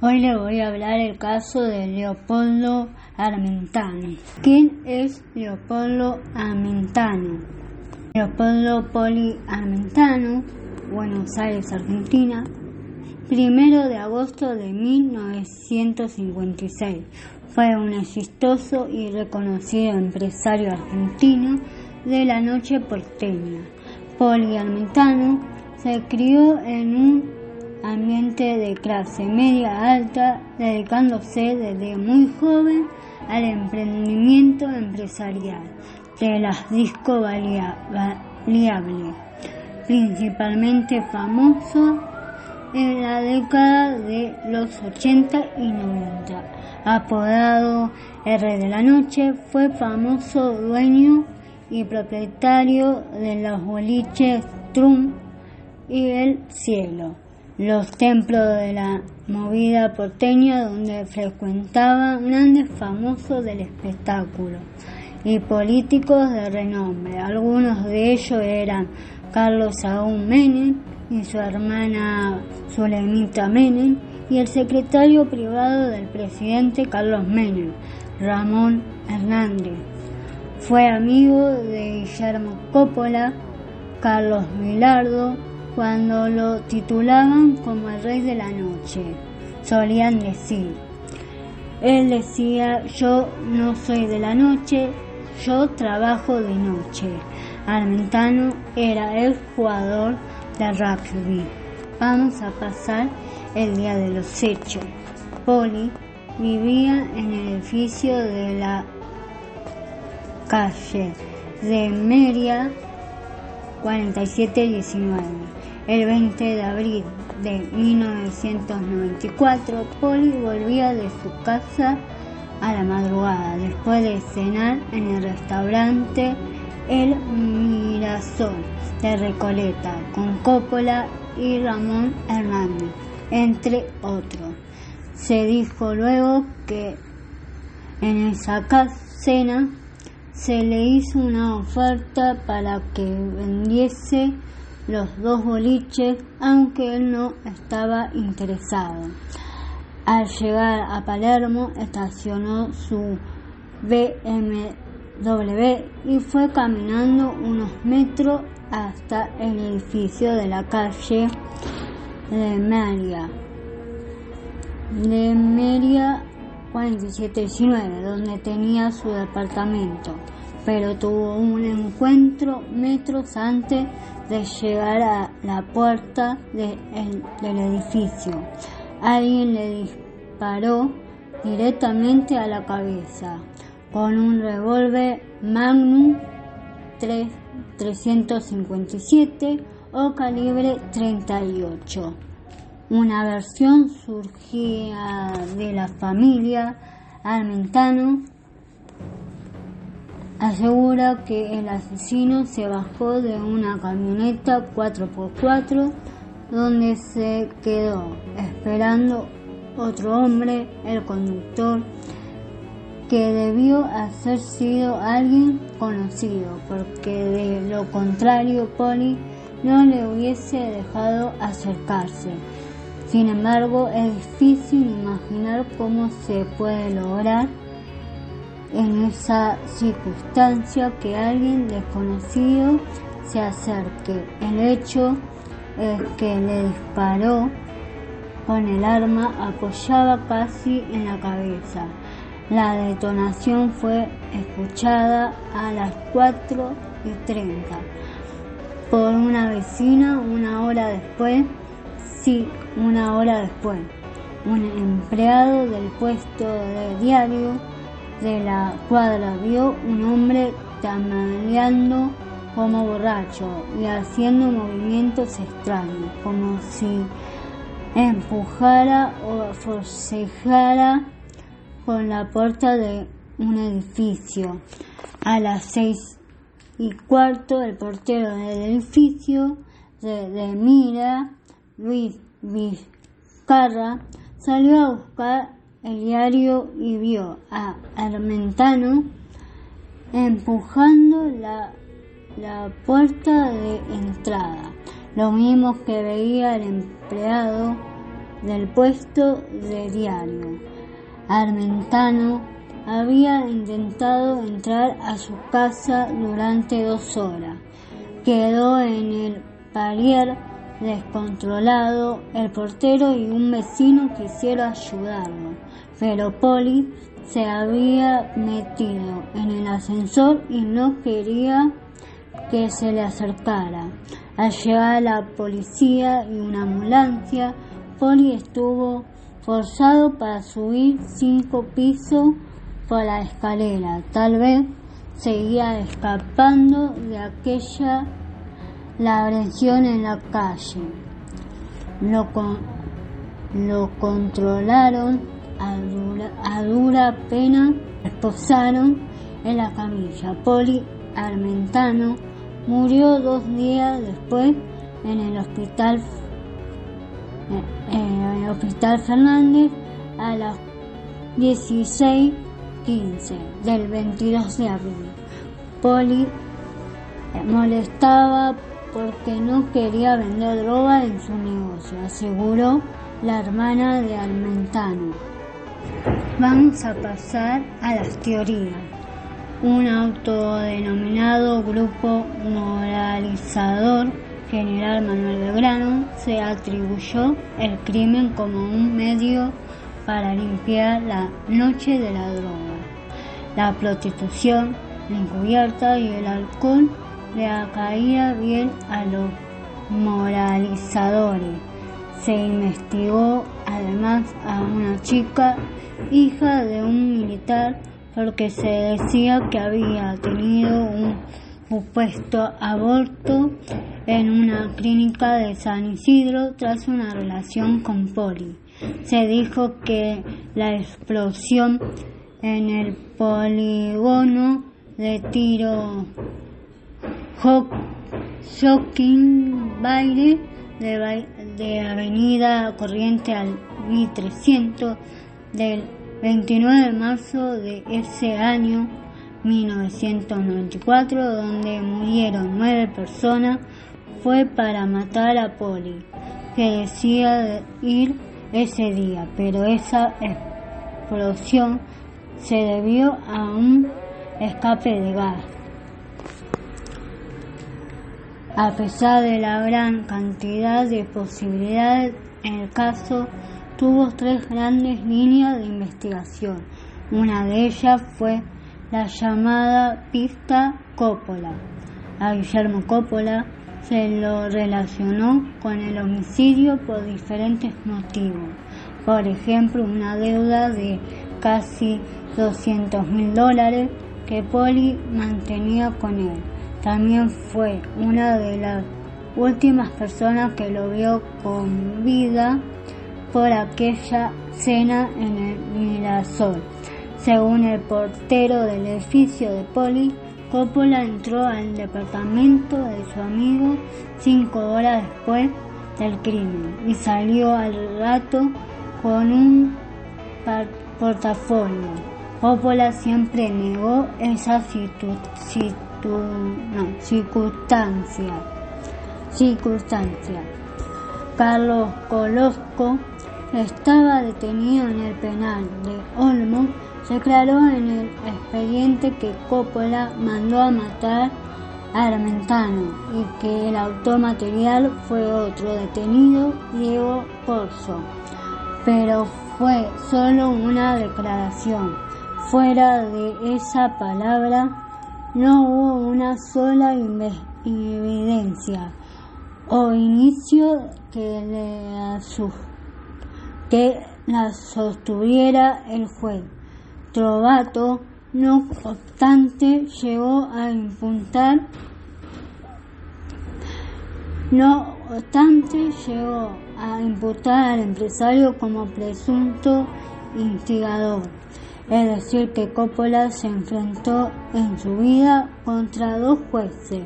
Hoy le voy a hablar el caso de Leopoldo Armentano. ¿Quién es Leopoldo Armentano? Leopoldo Poli Armentano, Buenos Aires, Argentina, primero de agosto de 1956. Fue un exitoso y reconocido empresario argentino de la noche porteña. Poli Armentano se crió en un ambiente de clase media alta, dedicándose desde muy joven al emprendimiento empresarial de las discos variables, principalmente famoso en la década de los 80 y 90. Apodado R de la Noche, fue famoso dueño y propietario de los boliches Trump y El Cielo los templos de la movida porteña donde frecuentaban grandes famosos del espectáculo y políticos de renombre. Algunos de ellos eran Carlos Saúl Menem y su hermana Zulemita Menem y el secretario privado del presidente Carlos Menem, Ramón Hernández. Fue amigo de Guillermo Coppola, Carlos Milardo, cuando lo titulaban como el rey de la noche, solían decir. Él decía, yo no soy de la noche, yo trabajo de noche. Armentano era el jugador de rugby. Vamos a pasar el día de los hechos. Poli vivía en el edificio de la calle de Meria 4719. El 20 de abril de 1994, Polly volvía de su casa a la madrugada después de cenar en el restaurante El Mirasol de Recoleta con Coppola y Ramón Hernández, entre otros. Se dijo luego que en esa cena se le hizo una oferta para que vendiese los dos boliches, aunque él no estaba interesado. Al llegar a Palermo, estacionó su BMW y fue caminando unos metros hasta el edificio de la calle de Meria, de Meria 4719, donde tenía su departamento, pero tuvo un encuentro metros antes de llegar a la puerta del edificio. Alguien le disparó directamente a la cabeza con un revólver Magnum 3, 357 o calibre 38. Una versión surgía de la familia Armentano asegura que el asesino se bajó de una camioneta 4x4 donde se quedó esperando otro hombre, el conductor, que debió haber sido alguien conocido, porque de lo contrario Polly no le hubiese dejado acercarse. Sin embargo, es difícil imaginar cómo se puede lograr en esa circunstancia que alguien desconocido se acerque. El hecho es que le disparó con el arma apoyada casi en la cabeza. La detonación fue escuchada a las 4 y 30 por una vecina una hora después, sí, una hora después. Un empleado del puesto de diario de la cuadra vio un hombre tambaleando como borracho y haciendo movimientos extraños, como si empujara o forcejara con la puerta de un edificio. A las seis y cuarto, el portero del edificio de, de Mira, Luis Vizcarra, salió a buscar el diario y vio a Armentano empujando la, la puerta de entrada, lo mismo que veía el empleado del puesto de diario. Armentano había intentado entrar a su casa durante dos horas. Quedó en el parier descontrolado. El portero y un vecino quisieron ayudarlo, pero Polly se había metido en el ascensor y no quería que se le acercara. Al llegar la policía y una ambulancia, Polly estuvo forzado para subir cinco pisos por la escalera. Tal vez seguía escapando de aquella la agresión en la calle. Lo, lo controlaron a dura, a dura pena, esposaron en la camilla. Poli Armentano murió dos días después en el hospital en el hospital Fernández a las 16.15 del 22 de abril. Poli molestaba porque no quería vender droga en su negocio, aseguró la hermana de Armentano. Vamos a pasar a las teorías. Un autodenominado grupo moralizador, General Manuel Belgrano, se atribuyó el crimen como un medio para limpiar la noche de la droga. La prostitución, la encubierta y el alcohol le caía bien a los moralizadores. Se investigó además a una chica, hija de un militar, porque se decía que había tenido un supuesto aborto en una clínica de San Isidro tras una relación con Poli. Se dijo que la explosión en el polígono de tiro Shocking Baile de, de Avenida Corriente al 1300 del 29 de marzo de ese año 1994, donde murieron nueve personas, fue para matar a Poli, que decía ir ese día, pero esa explosión se debió a un escape de gas. A pesar de la gran cantidad de posibilidades, el caso tuvo tres grandes líneas de investigación. Una de ellas fue la llamada pista Coppola. A Guillermo Coppola se lo relacionó con el homicidio por diferentes motivos. Por ejemplo, una deuda de casi 200 mil dólares que Poli mantenía con él. También fue una de las últimas personas que lo vio con vida por aquella cena en el Mirasol. Según el portero del edificio de Poli, Coppola entró al departamento de su amigo cinco horas después del crimen y salió al rato con un portafolio. Coppola siempre negó esa situación circunstancia. Circunstancia. Carlos Colosco estaba detenido en el penal de Olmo. Se declaró en el expediente que Coppola mandó a matar a Armentano y que el autor material fue otro detenido, Diego Corso. Pero fue solo una declaración. Fuera de esa palabra, no hubo una sola evidencia o inicio que, le que la sostuviera el juez. Trovato, no obstante, llegó a imputar no obstante, llegó a imputar al empresario como presunto instigador es decir, que Coppola se enfrentó en su vida contra dos jueces,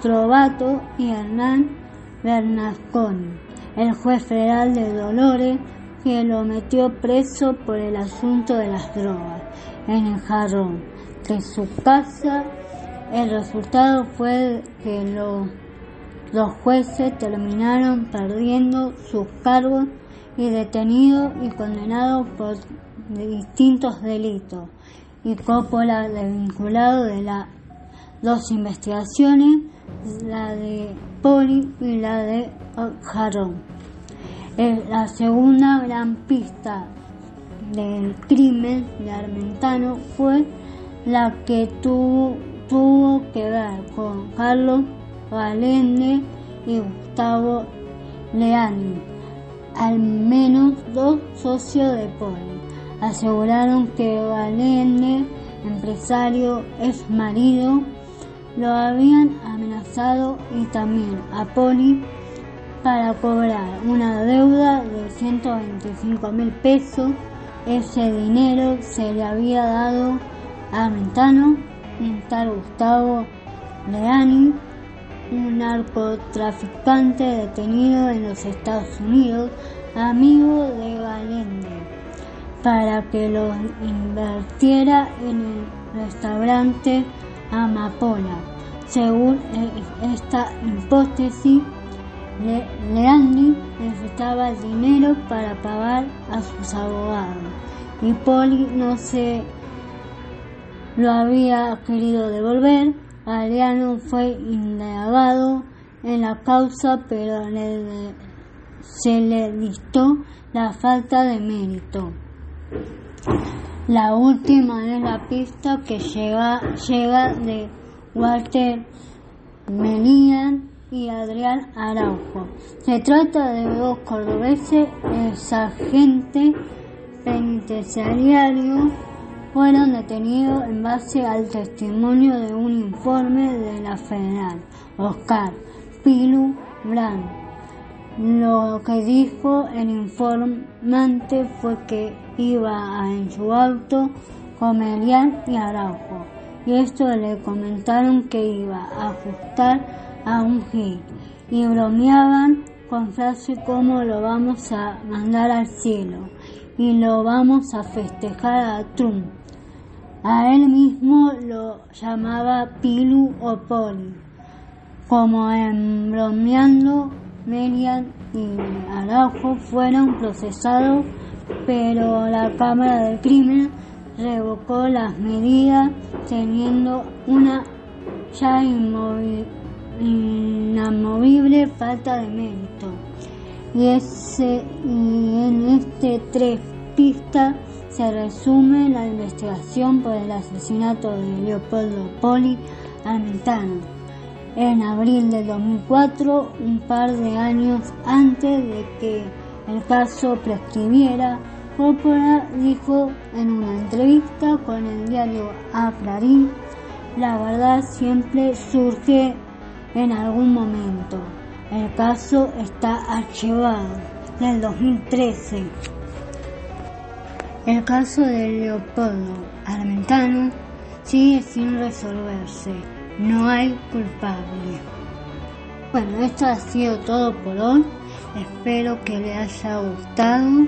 Trovato y Hernán Bernasconi, el juez federal de Dolores, que lo metió preso por el asunto de las drogas en el jarrón de su casa. El resultado fue que los, jueces terminaron perdiendo sus cargos y detenido y condenado por distintos delitos. Y Coppola desvinculado de las dos investigaciones, la de Poli y la de Jarón. La segunda gran pista del crimen de Armentano fue la que tuvo, tuvo que ver con Carlos Galende y Gustavo Leani, al menos dos socios de Poli. Aseguraron que Galende, empresario, ex marido, lo habían amenazado y también a Poli para cobrar una deuda de 125 mil pesos. Ese dinero se le había dado a Mentano, un tal Gustavo Leani, un narcotraficante detenido en los Estados Unidos, amigo de Galende, para que lo invirtiera en el restaurante Amapola. Según esta hipótesis, Leandri necesitaba dinero para pagar a sus abogados y Poli no se lo había querido devolver. Galeano fue indagado en la causa, pero se le dictó la falta de mérito. La última es la pista que llega, llega de Walter Melian y Adrián Araujo. Se trata de dos cordobeses, agentes penitenciarios fueron detenidos en base al testimonio de un informe de la federal, Oscar Pilu Brand. Lo que dijo el informante fue que iba en su auto con y Araujo, y esto le comentaron que iba a ajustar a un hit y bromeaban con frases como lo vamos a mandar al cielo y lo vamos a festejar a Trump. A él mismo lo llamaba Pilu o Poli, como en bromeando, Merian y Araujo fueron procesados, pero la Cámara del Crimen revocó las medidas teniendo una ya inamovible falta de mérito. Y, ese, en este tres pistas se resume la investigación por el asesinato de Leopoldo Poli Armentano en abril de 2004, un par de años antes de que el caso prescribiera. Coppola dijo en una entrevista con el diario Clarín, la verdad siempre surge en algún momento. El caso está archivado del 2013. El caso de Leopoldo Armentano sigue sin resolverse. No hay culpable. Bueno, esto ha sido todo por hoy. Espero que le haya gustado.